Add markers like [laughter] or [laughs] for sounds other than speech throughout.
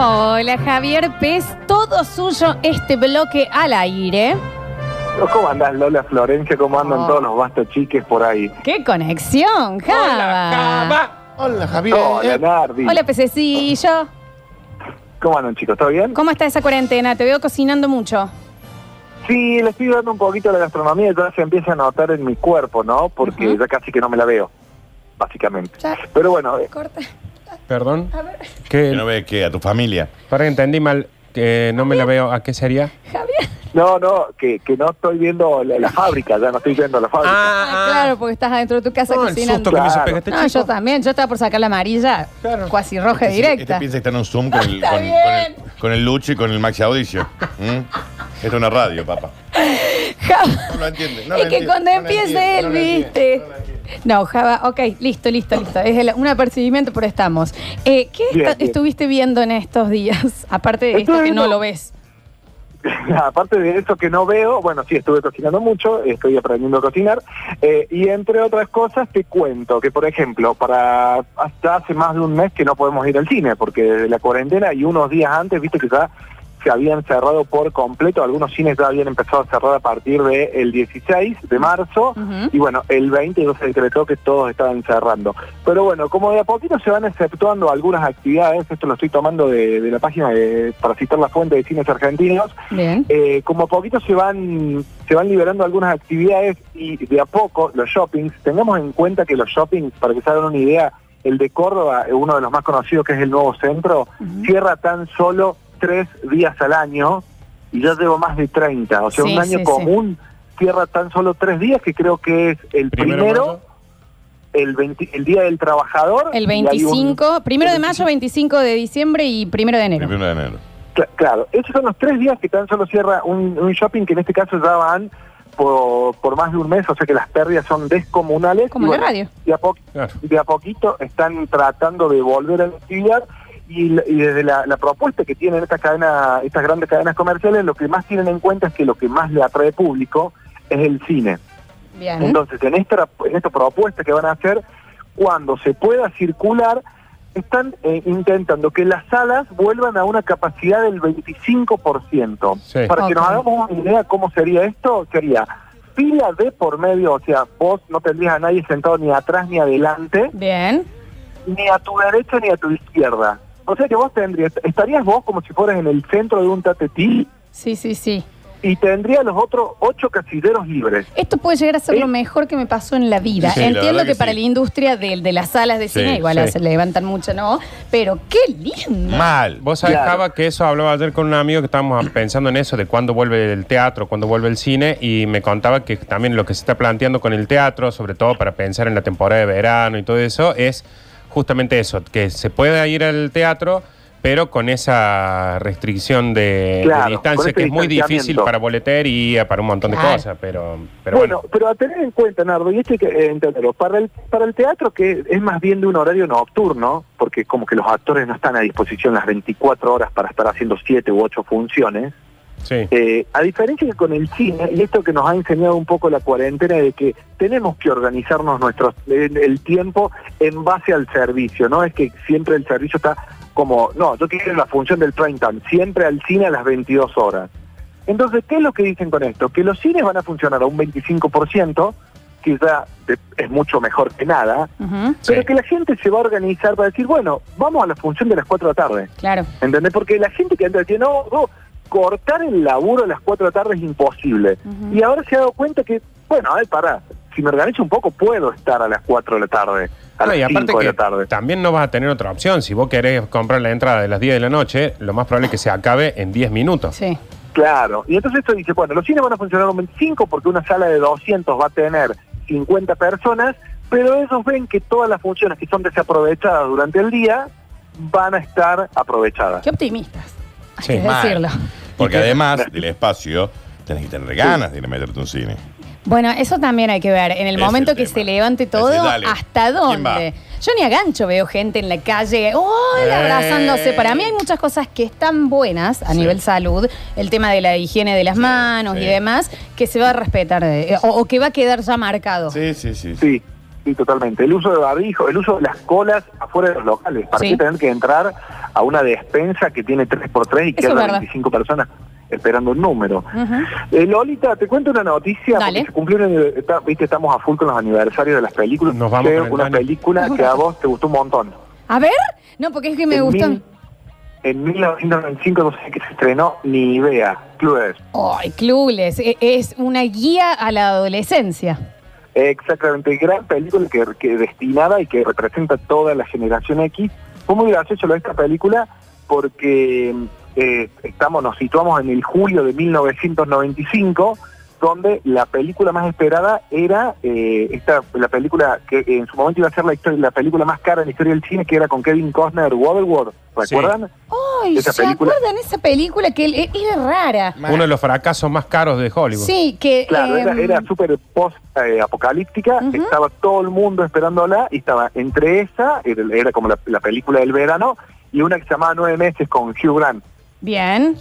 Hola Javier Pez, todo suyo este bloque al aire. ¿Cómo andás, Lola Florencia? ¿Cómo andan Oh. todos los bastos chiques por ahí? ¡Qué conexión, Java! Hola, Javier. Hola, Nardi. Hola Pececillo. ¿Cómo andan, chicos? ¿Todo bien? ¿Cómo está esa cuarentena? Te veo cocinando mucho. Sí, le estoy dando un poquito a la gastronomía y ya se empieza a notar en mi cuerpo, ¿no? Porque Ujú. ya casi que no me la veo, básicamente. Ya. Pero bueno, eh, Corta. Perdón. A ver, ¿Qué? Que no ve que a tu familia. Para que entendí mal, que no me la veo. ¿A qué sería? Javier. no, no, que, que no estoy viendo la, la fábrica, ya no estoy viendo la fábrica. Ah, claro, porque estás adentro de tu casa No, el cocinando. susto que me hizo Claro. pegar este No, chico. yo también. Yo estaba por sacar la amarilla, Claro. cuasi roja Este, directa. este piensa que está en un Zoom con el, Está con, bien. con el, con el Lucho y con el Maxi Audicio. ¿Mm? Esto es una radio, papá. No lo entiende. No y lo que entiende, cuando no lo empiece entiende, él, no lo entiende, viste. no lo entiende. No, Java, ok, listo, listo, listo. Es el- un apercibimiento, pero estamos. Eh, ¿Qué Bien, esta- bien. estuviste viendo en estos días? [laughs] Aparte de esto Estuve que no viendo- lo ves. [laughs] Aparte de eso que no veo, bueno, sí, estuve cocinando mucho, estoy aprendiendo a cocinar, eh, y entre otras cosas te cuento que, por ejemplo, para hasta hace más de un mes que no podemos ir al cine, porque desde la cuarentena y unos días antes, viste que ya se habían cerrado por completo, algunos cines ya habían empezado a cerrar a partir del 16 de marzo, y bueno, el 20 ya se decretó que todos estaban cerrando. Pero bueno, como de a poquito se van exceptuando algunas actividades, esto lo estoy tomando de, de la página de, para citar la fuente de cines argentinos, Bien. eh, como a poquito se van se van liberando algunas actividades y de a poco los shoppings, tengamos en cuenta que los shoppings, para que se hagan una idea, el de Córdoba, uno de los más conocidos que es el nuevo centro, cierra tan solo tres días al año y yo llevo más de 30, o sea, Sí, un año sí, común cierra tan solo tres días que creo que es el Primero el, 20 el Día del Trabajador. El y hay un- 25, primero de mayo, 25 de diciembre y primero de enero. primero de enero. Cla- Claro, esos son los tres días que tan solo cierra un, un shopping que en este caso ya van por, por más de un mes, o sea que las pérdidas son descomunales. Como Y en la radio. De a, po- Claro. de a poquito están tratando de volver a la actividad y, desde la, la propuesta que tienen estas cadena, estas grandes cadenas comerciales, lo que más tienen en cuenta es que lo que más le atrae público es el cine. Bien. Entonces, en esta, en esta propuesta que van a hacer, cuando se pueda circular, están eh, intentando que las salas vuelvan a una capacidad del 25%. Sí. Para que nos hagamos una idea cómo sería esto, sería fila de por medio, o sea, vos no tendrías a nadie sentado ni atrás ni adelante, Bien. ni a tu derecha ni a tu izquierda. O sea que vos tendrías, estarías vos como si fueras en el centro de un tatetí Sí, sí, sí. y tendrías los otros ocho casilleros libres. Esto puede llegar a ser ¿Eh? lo mejor que me pasó en la vida. Sí, Entiendo que, que para la industria de, de las salas de Sí, cine igual sí. se levantan mucho, ¿no? Pero qué lindo. Mal. Vos sabés, Claro. Java, que eso hablaba ayer con un amigo que estábamos pensando en eso, de cuándo vuelve el teatro, cuándo vuelve el cine, y me contaba que también lo que se está planteando con el teatro, sobre todo para pensar en la temporada de verano y todo eso, es justamente eso, que se pueda ir al teatro, pero con esa restricción de, Claro, distancia, que es muy difícil para boletería, para un montón de Claro. cosas, pero, pero bueno, bueno. pero a tener en cuenta, Nardo, y esto hay que eh, entenderlo, para el, para el teatro que es más bien de un horario nocturno, porque como que los actores no están a disposición las 24 horas para estar haciendo 7 u 8 funciones, Sí. eh, a diferencia que con el cine, y esto que nos ha enseñado un poco la cuarentena, de que tenemos que organizarnos nuestros, el, el tiempo en base al servicio, no es que siempre el servicio está como, no, yo quiero la función del prime time, siempre al cine a las 22 horas. Entonces, ¿qué es lo que dicen con esto? Que los cines van a funcionar a un 25%, que ya es mucho mejor que nada, pero Sí. que la gente se va a organizar para decir, bueno, vamos a la función de las 4 de la tarde. Claro. ¿Entendés? Porque la gente que antes decía, no, no, cortar el laburo a las 4 de la tarde es imposible. Y ahora se ha dado cuenta que, bueno, a ver, pará, si me organizo un poco puedo estar a las 4 de la tarde, a No, y las aparte 5 de que la tarde. también no vas a tener otra opción. Si vos querés comprar la entrada de las 10 de la noche, lo más probable es que se acabe en 10 minutos. Sí. Claro, y entonces esto dice, bueno, los cines van a funcionar un 25 porque una sala de 200 va a tener 50 personas, pero ellos ven que todas las funciones que son desaprovechadas durante el día van a estar aprovechadas. Qué optimistas. Hay Sí, que mal. decirlo. Porque además del espacio, tenés que tener ganas de ir a meterte un cine. Bueno, eso también hay que ver. En el momento el que tema. se levante todo, dale, ¿hasta dónde? Yo ni a gancho veo gente en la calle, ¡hola! Eh. abrazándose. Para mí hay muchas cosas que están buenas a Sí. nivel salud, el tema de la higiene de las manos y demás, que se va a respetar eh, o, o que va a quedar ya marcado. Sí, sí, sí. Sí, sí, totalmente. El uso de barbijo, el uso de las colas afuera de los locales. ¿Para Sí. qué tener que entrar a una despensa que tiene 3x3 y es verdad. 25 personas esperando un número. Eh, Lolita, te cuento una noticia, Dale. porque se cumplieron, el- está- viste, estamos a full con los aniversarios de las películas. Nos vamos Creo una película que a vos te gustó un montón. A ver, no, porque es que me En gustan. mil- En 1995 no sé qué se estrenó, ni idea. Clueless. Ay, Clueless, e- es una guía a la adolescencia. Exactamente, gran película que, que destinada y que representa toda la generación X. Fue muy gracioso esta película porque eh, estamos, nos situamos en el julio de 1995, donde la película más esperada era eh, esta la película que en su momento iba a ser la, historia, la película más cara en la historia del cine, que era con Kevin Costner, Waterworld, ¿recuerdan? Ay, Esa ¿se película- acuerdan esa película que e- era rara? Uno de los fracasos más caros de Hollywood. Sí, que... Claro, era, em, era súper post-apocalíptica, Ujú. estaba todo el mundo esperándola y estaba entre esa, era, era como la, la película del verano, y una que se llamaba Nueve Meses con Hugh Grant. Bien.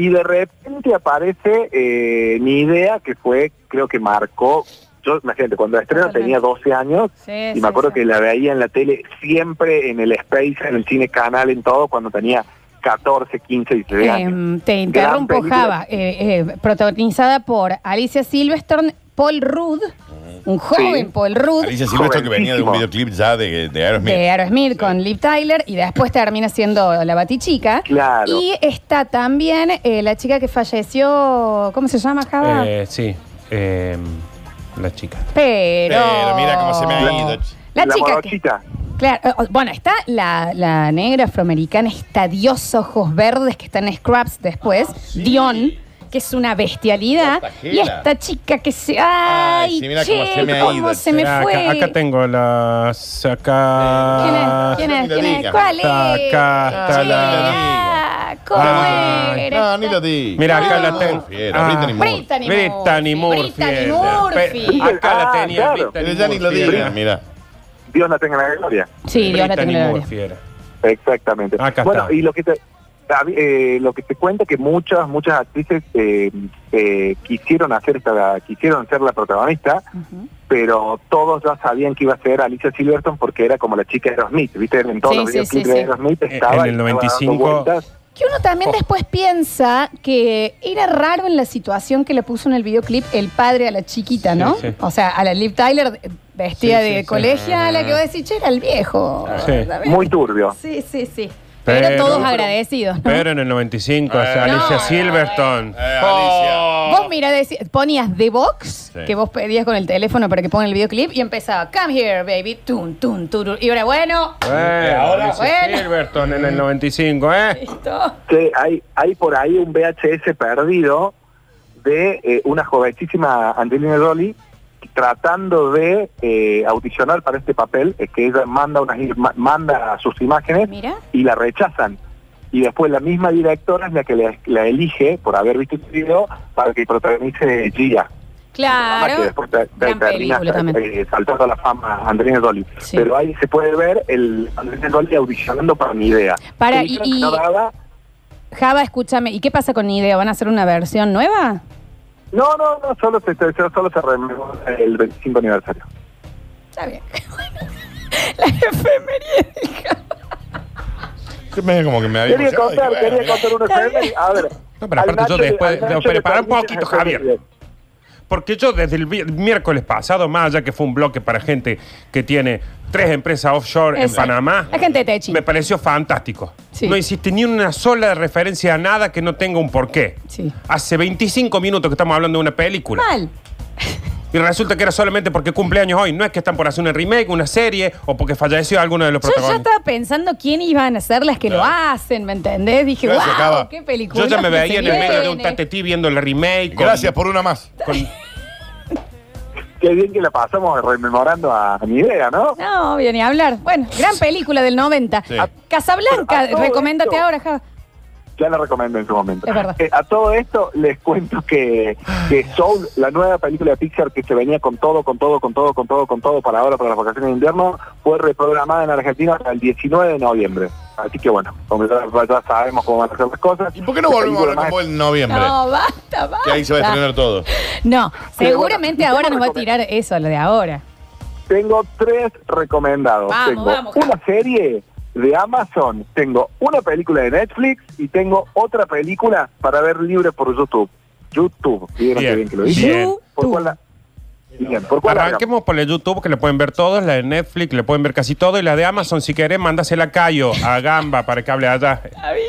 Y de repente aparece eh, mi idea, que fue, creo que marcó, yo imagínate, cuando la estreno tenía 12 años, Sí, y sí, me acuerdo sí. que la veía en la tele siempre en el Space, en el cine canal, en todo, cuando tenía 14, 15, 16 años. Te interrumpo. Java. eh, eh, protagonizada por Alicia Silverstone, Paul Rudd, un joven Paul Rudd. Alicia Silvestre que venía de un Jovencísimo. videoclip ya de, de Aerosmith. de Aerosmith con Liv Tyler y después termina siendo la batichica. Claro. Y está también eh, la chica que falleció, ¿cómo se llama, Java? Eh, sí. eh, la chica. pero... Pero mira cómo se me ha ido. La, La chica que- morochita. Claro, eh, bueno, está la, la negra afroamericana, esta diosa ojos verdes que está en Scraps después, Dion, que es una bestialidad. Y esta chica que se. ¡Ay! Ay, sí, mira cómo che, se me ha cómo ido, se me Acá- fue. Acá, tengo las. Acá. ¿Quién es? ¿Quién es? ¿Quién es? digas. ¿Cuál es? Está acá, está Che, la- ah, ¿Cómo Ay. era? No, ni lo di. Mira, acá No. la tengo. Murphy era, Brittany Murphy. Brittany Brittany Murphy. Brittany. Murphy. Pe- Acá la Ah, tenía claro. Brittany Pero ya ni lo Murphy digas, mira. Dios la tenga en la gloria. Sí, Dios la tengo Brittany en la gloria. Murphy era. Exactamente. Acá bueno, está. y lo que te, eh, lo que te cuenta que muchas muchas actrices eh, eh, quisieron hacer esta, quisieron ser la protagonista, pero todos ya sabían que iba a ser Alicia Silverstone porque era como la chica de Aerosmith, ¿viste? En todos Sí, los sí, videoclips sí, de sí. Aerosmith En estaba el estaba dando 95. vueltas. Que uno también Oh. después piensa que era raro en la situación que le puso en el videoclip el padre a la chiquita, ¿no? Sí, sí. O sea, a la Liv Tyler vestida Sí, sí, de sí. colegiala, que vos decís, che, era el viejo. Muy turbio. Sí, sí, sí. Pero, todos agradecidos, ¿no? Pero en el 95, o sea, Eh. Alicia No, Silverstone. Eh, Alicia. Vos mira, ponías The Box, Sí. que vos pedías con el teléfono para que ponga el videoclip, y empezaba, come here, baby, tun, tun, turu. Y ahora, bueno, Eh, ahora- Alicia Bueno. Silverstone en el 95, ¿eh? listo. Que hay, hay por ahí un VHS perdido de eh, una jovencísima Angelina Jolie tratando de eh, audicionar para este papel, es que ella manda unas ma- manda sus imágenes Mira. y la rechazan. Y después la misma directora es la que la, la elige por haber visto este video para que protagonice Gia. que Claro. después te- te Gran termina eh, saltando a la fama Jolie. Sí. Pero ahí se puede ver el Angelina Jolie audicionando para mi idea. Para, Que y- que y- daba. Java, escúchame, ¿y qué pasa con Idea? ¿Van a hacer una versión nueva? No, no, no, solo se, se- solo se rememora el 25 aniversario. Está bien. [laughs] La. Yo me como que me había Quería contar, quería contar una efeméride. A ver. No, pero aparte yo después- pero para un poquito, Javier. Porque yo desde el vi- miércoles pasado, más allá que fue un bloque para gente que tiene tres empresas offshore en Exacto. Panamá, La gente de Techi. me pareció fantástico. Sí. No hiciste ni una sola referencia a nada que no tenga un porqué. Sí. Hace 25 minutos que estamos hablando de una película. Mal. Y resulta que era solamente porque cumpleaños hoy. No es que están por hacer una remake, una serie o porque falleció alguno de los Yo ya protagonistas. estaba pensando quién iban a ser las que lo Claro. hacen, ¿me entendés? Dije, Gracias, wow, Java. qué película. Yo ya me veía en el medio de un viene". tatetí viendo la remake. con- Gracias por una más. con- [laughs] Qué bien que la pasamos rememorando a, a mi idea, ¿no? No, obvio, ni hablar. Bueno, gran película del 90. Sí. Casablanca, A todo recoméndate esto- ahora, Java. Ya la recomiendo en su momento. Es verdad. Eh, a todo esto les cuento que, que Soul, la nueva película de Pixar que se venía con todo, con todo, con todo, con todo, con todo para ahora, para las vacaciones de invierno, fue reprogramada en Argentina para el 19 de noviembre. Así que bueno, como ya, ya sabemos cómo van a ser las cosas. ¿Y por qué no volvemos a hablar como en noviembre? No, basta, basta. Que ahí se va a estrenar todo. No, seguramente bueno, ahora nos va a tirar eso, lo de ahora. Tengo tres recomendados. Vamos, Tengo vamos, una serie de Amazon, tengo una película de Netflix y tengo otra película para ver libre por YouTube. YouTube, ¿vieron qué bien que lo dije? Bien. ¿Por cuál la- Bien, ¿por cuál Arranquemos por la de YouTube, que le pueden ver todos, la de Netflix, le pueden ver casi todo, y la de Amazon, si querés, mándasela a Cayo, a Gamba, para que hable allá. Bien,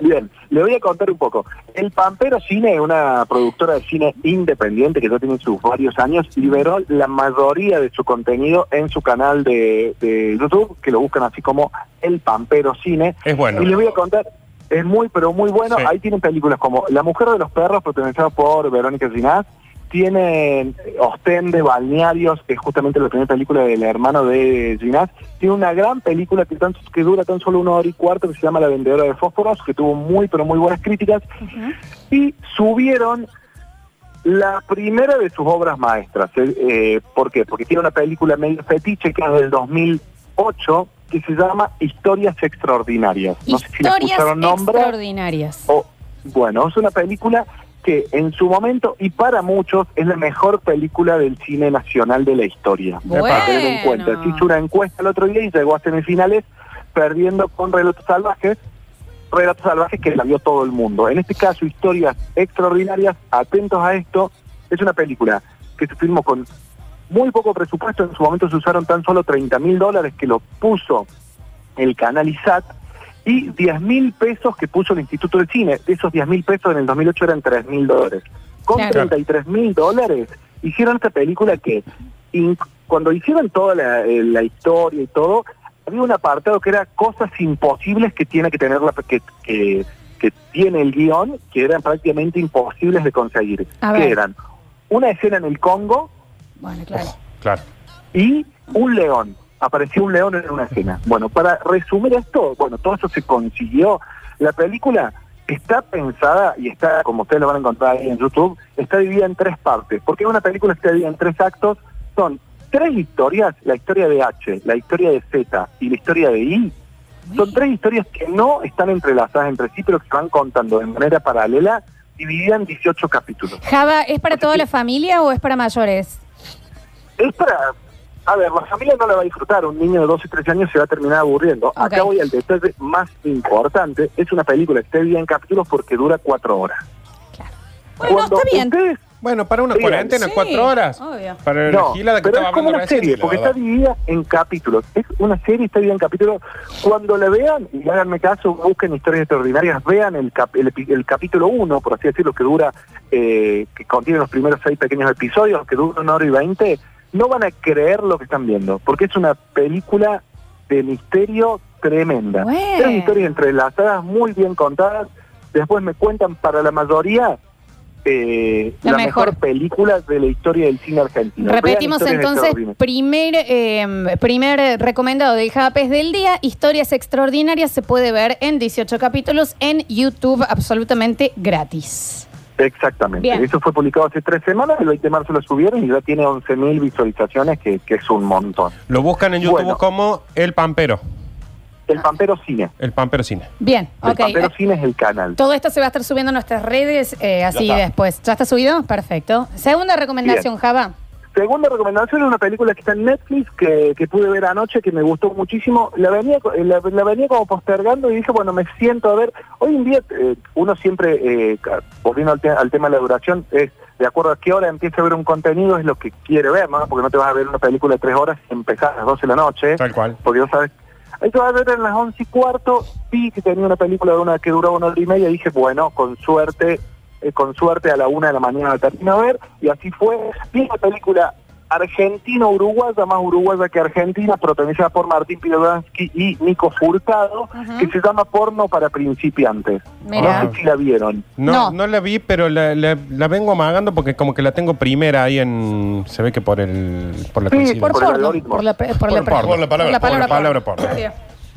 le voy a contar un poco. El Pampero Cine es una productora de cine independiente que ya tiene sus varios años. Liberó la mayoría de su contenido en su canal de, de YouTube, que lo buscan así como El Pampero Cine. Es bueno. Y les voy a contar, es muy, pero muy bueno. Sí. Ahí tienen películas como La Mujer de los Perros, protagonizada por Verónica Ginás. Tienen Ostende, Balnearios, que es justamente la primera película del hermano de Ginás. Tiene una gran película que, tan- que dura tan solo una hora y cuarto, que se llama La Vendedora de Fósforos, que tuvo muy, pero muy buenas críticas. Y subieron la primera de sus obras maestras. Eh, eh, ¿Por qué? Porque tiene una película medio fetiche que es del 2008 que se llama Historias Extraordinarias. No sé si la Historias escucharon nombrar. extraordinarias. o- bueno, es una película que en su momento y para muchos es la mejor película del cine nacional de la historia. Bueno. Para tener en cuenta. Se hizo una encuesta el otro día y llegó a semifinales perdiendo con Relatos Salvajes. Relatos Salvajes que la vio todo el mundo. En este caso, Historias Extraordinarias, atentos a esto, es una película que se filmó con muy poco presupuesto. En su momento se usaron tan solo 30 mil dólares que lo puso el canal ISAT y 10 mil pesos que puso el Instituto del Cine. De esos 10 mil pesos en el 2008 eran 3 mil dólares. Con Claro. 33 mil dólares hicieron esta película que cuando hicieron toda la, eh, la historia y todo, había un apartado que era cosas imposibles que tiene que tener la que, que, que tiene el guion, que eran prácticamente imposibles de conseguir. A Que ver. eran una escena en el Congo, Bueno, claro. Claro. y un león. Apareció un león en una escena. Bueno, para resumir esto, bueno, todo eso se consiguió. La película está pensada y está, como ustedes lo van a encontrar ahí en YouTube, está dividida en tres partes. Porque una película está dividida en tres actos. Son tres historias, la historia de H, la historia de Z y la historia de I. Son tres historias que no están entrelazadas entre sí, pero que se van contando de manera paralela, dividida en 18 capítulos. Java, ¿es para toda la familia o es para mayores? Es para... A ver, la familia no la va a disfrutar. Un niño de 12, 13 años se va a terminar aburriendo. Acá voy al detalle más importante. Es una película que está dividida en capítulos porque dura cuatro horas. Bueno, está bien. ustedes... Bueno, para una Bien. cuarentena, Sí, cuatro horas. obvio. Para No, la que pero estaba es como una recién. serie, porque está dividida en capítulos. Es una serie, está dividida en capítulos. Cuando la vean, y háganme caso, busquen historias extraordinarias, vean el, cap- el, epi- el capítulo 1, por así decirlo, que dura, eh, que contiene los primeros seis pequeños episodios, que dura una hora y veinte, no van a creer lo que están viendo, porque es una película de misterio tremenda. Bueno. Tres historias entrelazadas, muy bien contadas. Después me cuentan para la mayoría eh, La la, mejor. mejor. película de la historia del cine argentino. Repetimos entonces, primer, eh, primer recomendado del Japes del día, Historias Extraordinarias, se puede ver en 18 capítulos en YouTube absolutamente gratis. Exactamente. Bien. Eso fue publicado hace tres semanas, el 20 de marzo lo subieron y ya tiene 11.000 visualizaciones, que, que es un montón. Lo buscan en YouTube Bueno. como El Pampero. El Pampero Cine. El Pampero Cine. Bien, El ok. Pampero Cine es el canal. Todo esto se va a estar subiendo a nuestras redes eh, así después. ¿Ya está subido? Perfecto. Segunda recomendación, Java. Segunda recomendación es una película que está en Netflix que, que pude ver anoche, que me gustó muchísimo. La venía, la, la venía como postergando y dije, bueno, me siento a ver. Hoy en día eh, uno siempre, eh, volviendo al, te- al tema de la duración, es de acuerdo a qué hora empieza a ver un contenido, es lo que quiere ver, ¿no? Porque no te vas a ver una película de tres horas y empezar a las 12 de la noche. Tal cual. Porque no sabes. Ahí te vas a ver en las once y cuarto, vi que tenía una película de una que duraba una hora y media, y dije, bueno, con suerte, eh, con suerte a la una de la mañana la termino de ver, y así fue. Vi una película argentino-uruguaya, más uruguaya que argentina, protagonizada por Martín Pirogansky y Nico Furtado, que se llama Porno para principiantes. No sé si la vieron. No, No. no, la vi, pero la, la- la vengo amagando porque como que la tengo primera ahí en... Se ve que por el por la Sí. Por, Por el porno. algoritmo. Por la, por Por palabra por la palabra porno.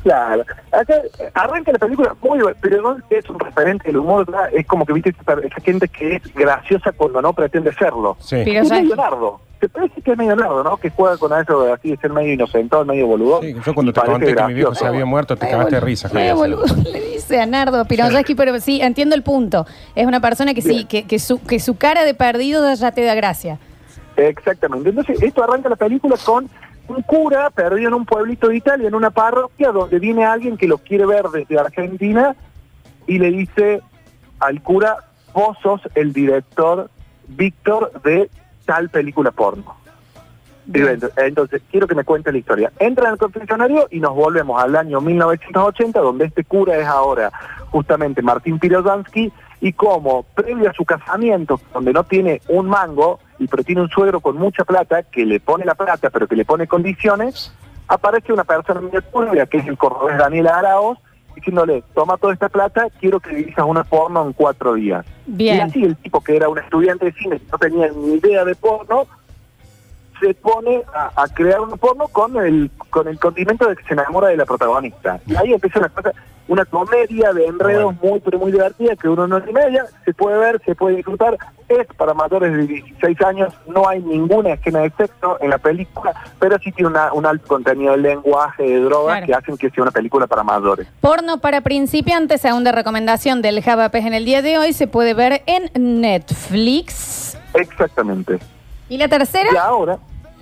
Claro. Acá arranca la película muy buena, pero no es un referente del humor, ¿verdad? es como que viste esa, gente que es graciosa cuando no pretende serlo. Sí. Pero es medio nardo. Te parece que es medio nardo, ¿no? Que juega con eso de así de ser medio inocentón, medio boludo. Sí, yo cuando te conté que mi viejo se había muerto, te cagaste de risa. Javier. boludo, [laughs] Le dice a Nardo Piroyaski, pero sí, entiendo el punto. Es una persona que sí, que, que su, que su cara de perdido ya te da gracia. Exactamente. Entonces, esto arranca la película con un cura perdido en un pueblito de Italia, en una parroquia, donde viene alguien que lo quiere ver desde Argentina y le dice al cura, vos sos el director Víctor de tal película porno. Bien. Entonces, quiero que me cuente la historia. Entra en el confesionario y nos volvemos al año 1980, donde este cura es ahora justamente Martín Pirozansky, y como previo a su casamiento, donde no tiene un mango, y pero tiene un suegro con mucha plata, que le pone la plata, pero que le pone condiciones, aparece una persona medio turbia, que es el cordobés Daniel Araoz, diciéndole, toma toda esta plata, quiero que dirijas una porno en cuatro días. Y Bien. así el tipo que era un estudiante de cine, que no tenía ni idea de porno, se pone a, a crear un porno con el con el condimento de que se enamora de la protagonista. Y ahí empieza una cosa, una comedia de enredos muy pero muy divertida que uno no es y media, se puede ver, se puede disfrutar, es para mayores de 16 años, no hay ninguna escena de sexo en la película, pero sí tiene una- un alto contenido de lenguaje, de drogas Claro. que hacen que sea una película para mayores. Porno para principiantes, segunda recomendación del Javapes en el día de hoy, se puede ver en Netflix. Exactamente. ¿Y la tercera? Y ahora,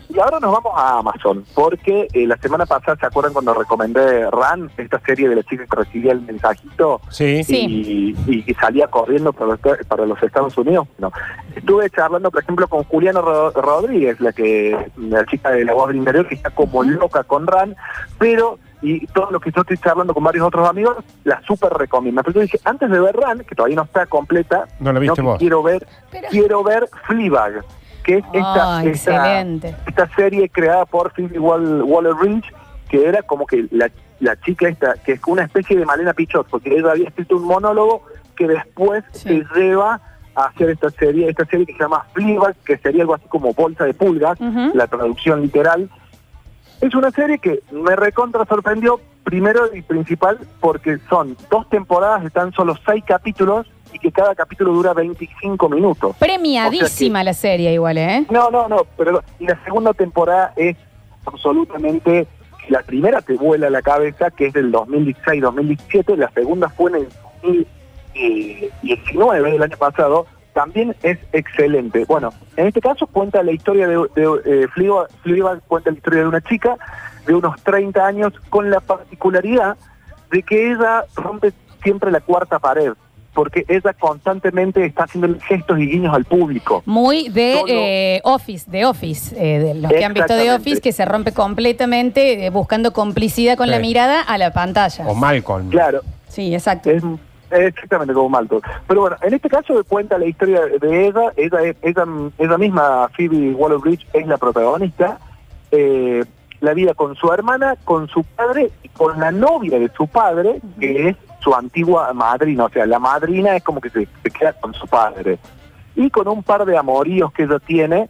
y ahora nos vamos a Amazon, porque eh, la semana pasada, ¿se acuerdan cuando recomendé RAN, esta serie de la chica que recibía el mensajito Sí. Sí. y, y que salía corriendo para los, para los Estados Unidos? No. Estuve charlando, por ejemplo, con Juliana Ro- Rodríguez, la que la chica de la voz del interior, que está como loca con RAN, pero y todo lo que yo estoy charlando con varios otros amigos, la súper recomiendo. Pero yo dije, antes de ver RAN, que todavía no está completa, No la viste que vos. quiero ver, Pero- quiero ver Fleabag, que es esta, Ah, esta- serie creada por Phoebe Wall- Waller-Bridge, que era como que la, la chica esta, que es una especie de Malena Pichot, porque ella había escrito un monólogo que después Sí. se lleva a hacer esta serie, esta serie que se llama Fleabag, que sería algo así como bolsa de pulgas, la traducción literal. Es una serie que me recontra sorprendió, primero y principal, porque son dos temporadas de tan solo seis capítulos y que cada capítulo dura 25 minutos. Premiadísima la serie igual, ¿eh? No, no, no, pero y la segunda temporada es absolutamente, la primera te vuela la cabeza, que es del 2016-2017, la segunda fue en el 2019, el año pasado, también es excelente. Bueno, en este caso cuenta la historia de, de eh, Fleabag- Fleabag cuenta la historia de una chica de unos 30 años con la particularidad de que ella rompe siempre la cuarta pared, porque ella constantemente está haciendo gestos y guiños al público. Muy de eh, Office, de Office, eh, de los que han visto de. Office, que se rompe completamente eh, buscando complicidad con Sí. la mirada a la pantalla. O Malcolm. Claro, Sí, exacto. es exactamente como Malcolm. Pero bueno, en este caso cuenta la historia de ella, ella, es- ella, ella misma, Phoebe Waller-Bridge, es la protagonista, eh, la vida con su hermana, con su padre y con la novia de su padre, que es su antigua madrina, o sea, la madrina es como que se, se queda con su padre. Y con un par de amoríos que ella tiene,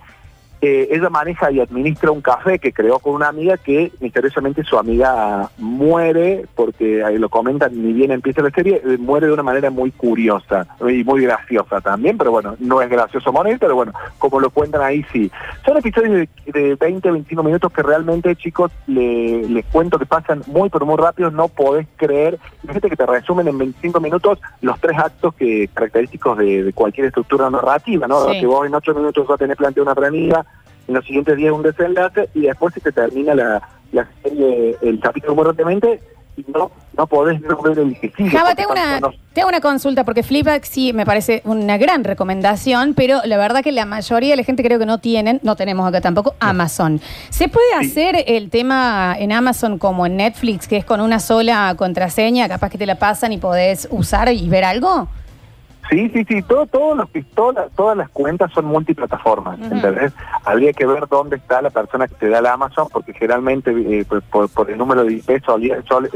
eh, ella maneja y administra un café que creó con una amiga que misteriosamente su amiga muere, porque ahí lo comentan, ni bien empieza la serie, eh, muere de una manera muy curiosa y muy graciosa también, pero bueno, no es gracioso morir, pero bueno, como lo cuentan ahí sí. Son episodios de, de 20, 21 minutos que realmente, chicos, le- les cuento que pasan muy, pero muy rápido, no podés creer. Fíjate que te resumen en 25 minutos los tres actos que característicos de, de cualquier estructura narrativa, ¿no? Sí. Que vos en 8 minutos vas a tener planteado una premisa, en los siguientes días un desenlace y después se te termina la, la serie, el capítulo muy rápidamente y no, no podés no ver el sigue. Java, porque te hago, una, no- te hago una consulta, porque Fleabag sí me parece una gran recomendación, pero la verdad que la mayoría de la gente creo que no tienen, no tenemos acá tampoco, Amazon. ¿Se puede hacer el tema en Amazon como en Netflix, que es con una sola contraseña, capaz que te la pasan y podés usar y ver algo? Sí, sí, sí, todo, todo lo que, todas, todas las cuentas son multiplataformas, Ujú. ¿entendés? Habría que ver dónde está la persona que te da la Amazon, porque generalmente eh, por, por- por el número de IP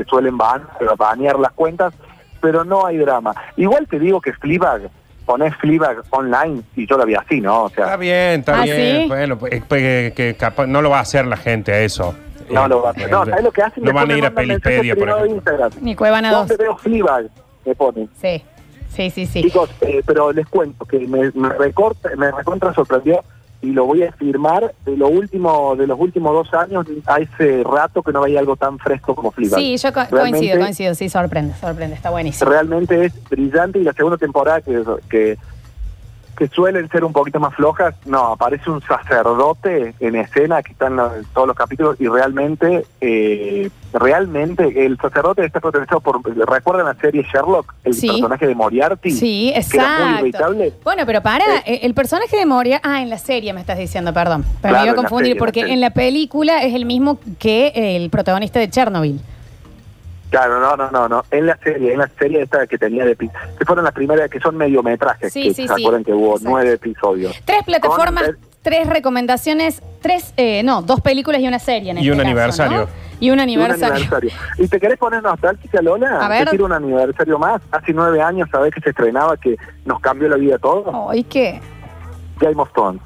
suelen ban- banear las cuentas, pero no hay drama. Igual te digo que Fleabag, ponés Fleabag online y yo la vi así, ¿no? O Está bien, está ¿Ah, bien. sí? Bueno, pues, es que, que capaz no lo va a hacer la gente a eso. no Eh, lo va a hacer. No, ¿sabes lo que hacen? No van a ir a Pelipedia, por ejemplo. Instagram. Ni Cuevana 2. ¿Dónde veo Fleabag? Me ponen. Sí, sí, sí, sí. Chicos, eh, pero les cuento que me, me recorta, me recontra sorprendió y lo voy a afirmar de lo último, de los últimos dos años, hace rato que no veía algo tan fresco como Fleabag. Sí, yo co- Realmente- coincido, coincido, sí, sorprende, sorprende, está buenísimo. Realmente es brillante y la segunda temporada que, que que suelen ser un poquito más flojas, no, aparece un sacerdote en escena que está en, la- en todos los capítulos y realmente, eh, realmente el sacerdote está protagonizado por, ¿recuerdan la serie Sherlock? El Sí. personaje de Moriarty. Sí, Que era muy exacto. irritable. Bueno, pero para, Eh. eh, el personaje de Moria, ah, en la serie me estás diciendo, perdón. Pero Claro, me iba a confundir en porque en la película es el mismo que el protagonista de Chernobyl. Claro, no, no, no, no. En la serie, en la serie esta que tenía de que fueron las primeras que son mediometrajes, Sí, que sí, se sí. acuerdan que hubo Exacto. nueve episodios. Tres plataformas, Con- tres recomendaciones, tres, eh, no, dos películas y una serie. En Y este un caso, aniversario. ¿no? Y un Un aniversario. aniversario. ¿Y te querés poner nostálgica, Lola? A ver. Te tiro un aniversario más. Hace nueve años, ¿sabés que se estrenaba que nos cambió la vida a todos? Ay, ¿qué? Game of Thrones.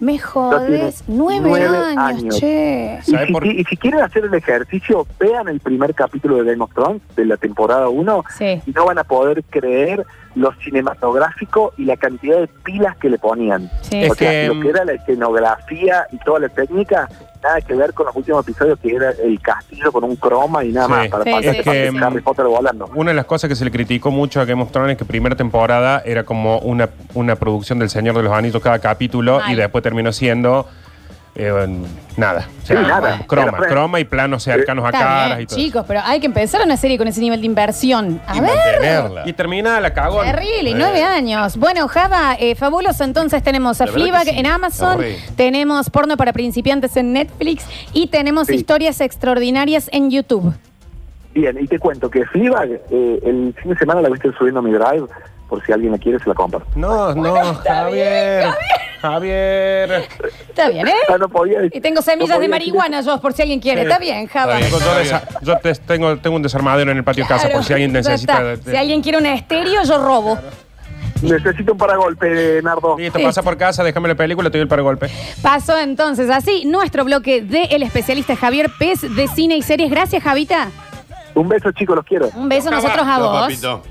Me jodes. Nueve, nueve años, años. che. Y ¿Sabe si, por- y si quieren hacer el ejercicio, vean el primer capítulo de Game of Thrones, de la temporada 1, Sí. y no van a poder creer lo cinematográfico y la cantidad de pilas que le ponían. Sí. Es o sea, que, lo que era la escenografía y toda la técnica, nada que ver con los últimos episodios que era el castillo con un croma y nada Sí. más para Sí, pasar sí, sí. Harry Potter volando. Una de las cosas que se le criticó mucho a Game of Thrones es que primera temporada era como una, una producción del Señor de los Anillos cada capítulo Mal. y después terminó siendo eh, nada. O sea, Sí, nada. Croma, Friends. croma y planos cercanos a Está caras bien, y todo. chicos, pero hay que empezar una serie con ese nivel de inversión. A Y ver. mantenerla. Y termina la cagón. Terrible, y Eh. nueve años. Bueno, Java, eh, fabuloso. Entonces tenemos a La verdad Fleabag sí. en Amazon, tenemos porno para principiantes en Netflix y tenemos Sí. historias extraordinarias en YouTube. Bien, y te cuento que Fleabag, eh, el fin de semana la viste subiendo a mi drive, por si alguien la quiere se la compra. No, no, Javier. Javier. Está bien, ¿eh? Ah, no podía decir- Y tengo no semillas podía de decir marihuana, yo, por si alguien quiere. Está bien, Java. Yo, yo desa- yo te- tengo, tengo un desarmadero en el patio de casa Claro, por si alguien ya necesita. está. Si alguien quiere un estéreo, yo robo. Necesito un paragolpe, Nardo. Listo, pasa por casa, déjame la película, te doy el paragolpe. Pasó entonces así nuestro bloque de el especialista Javier Pez de cine y series. Gracias, Javita. Un beso, chicos, los quiero. Un beso nosotros a vos. papito.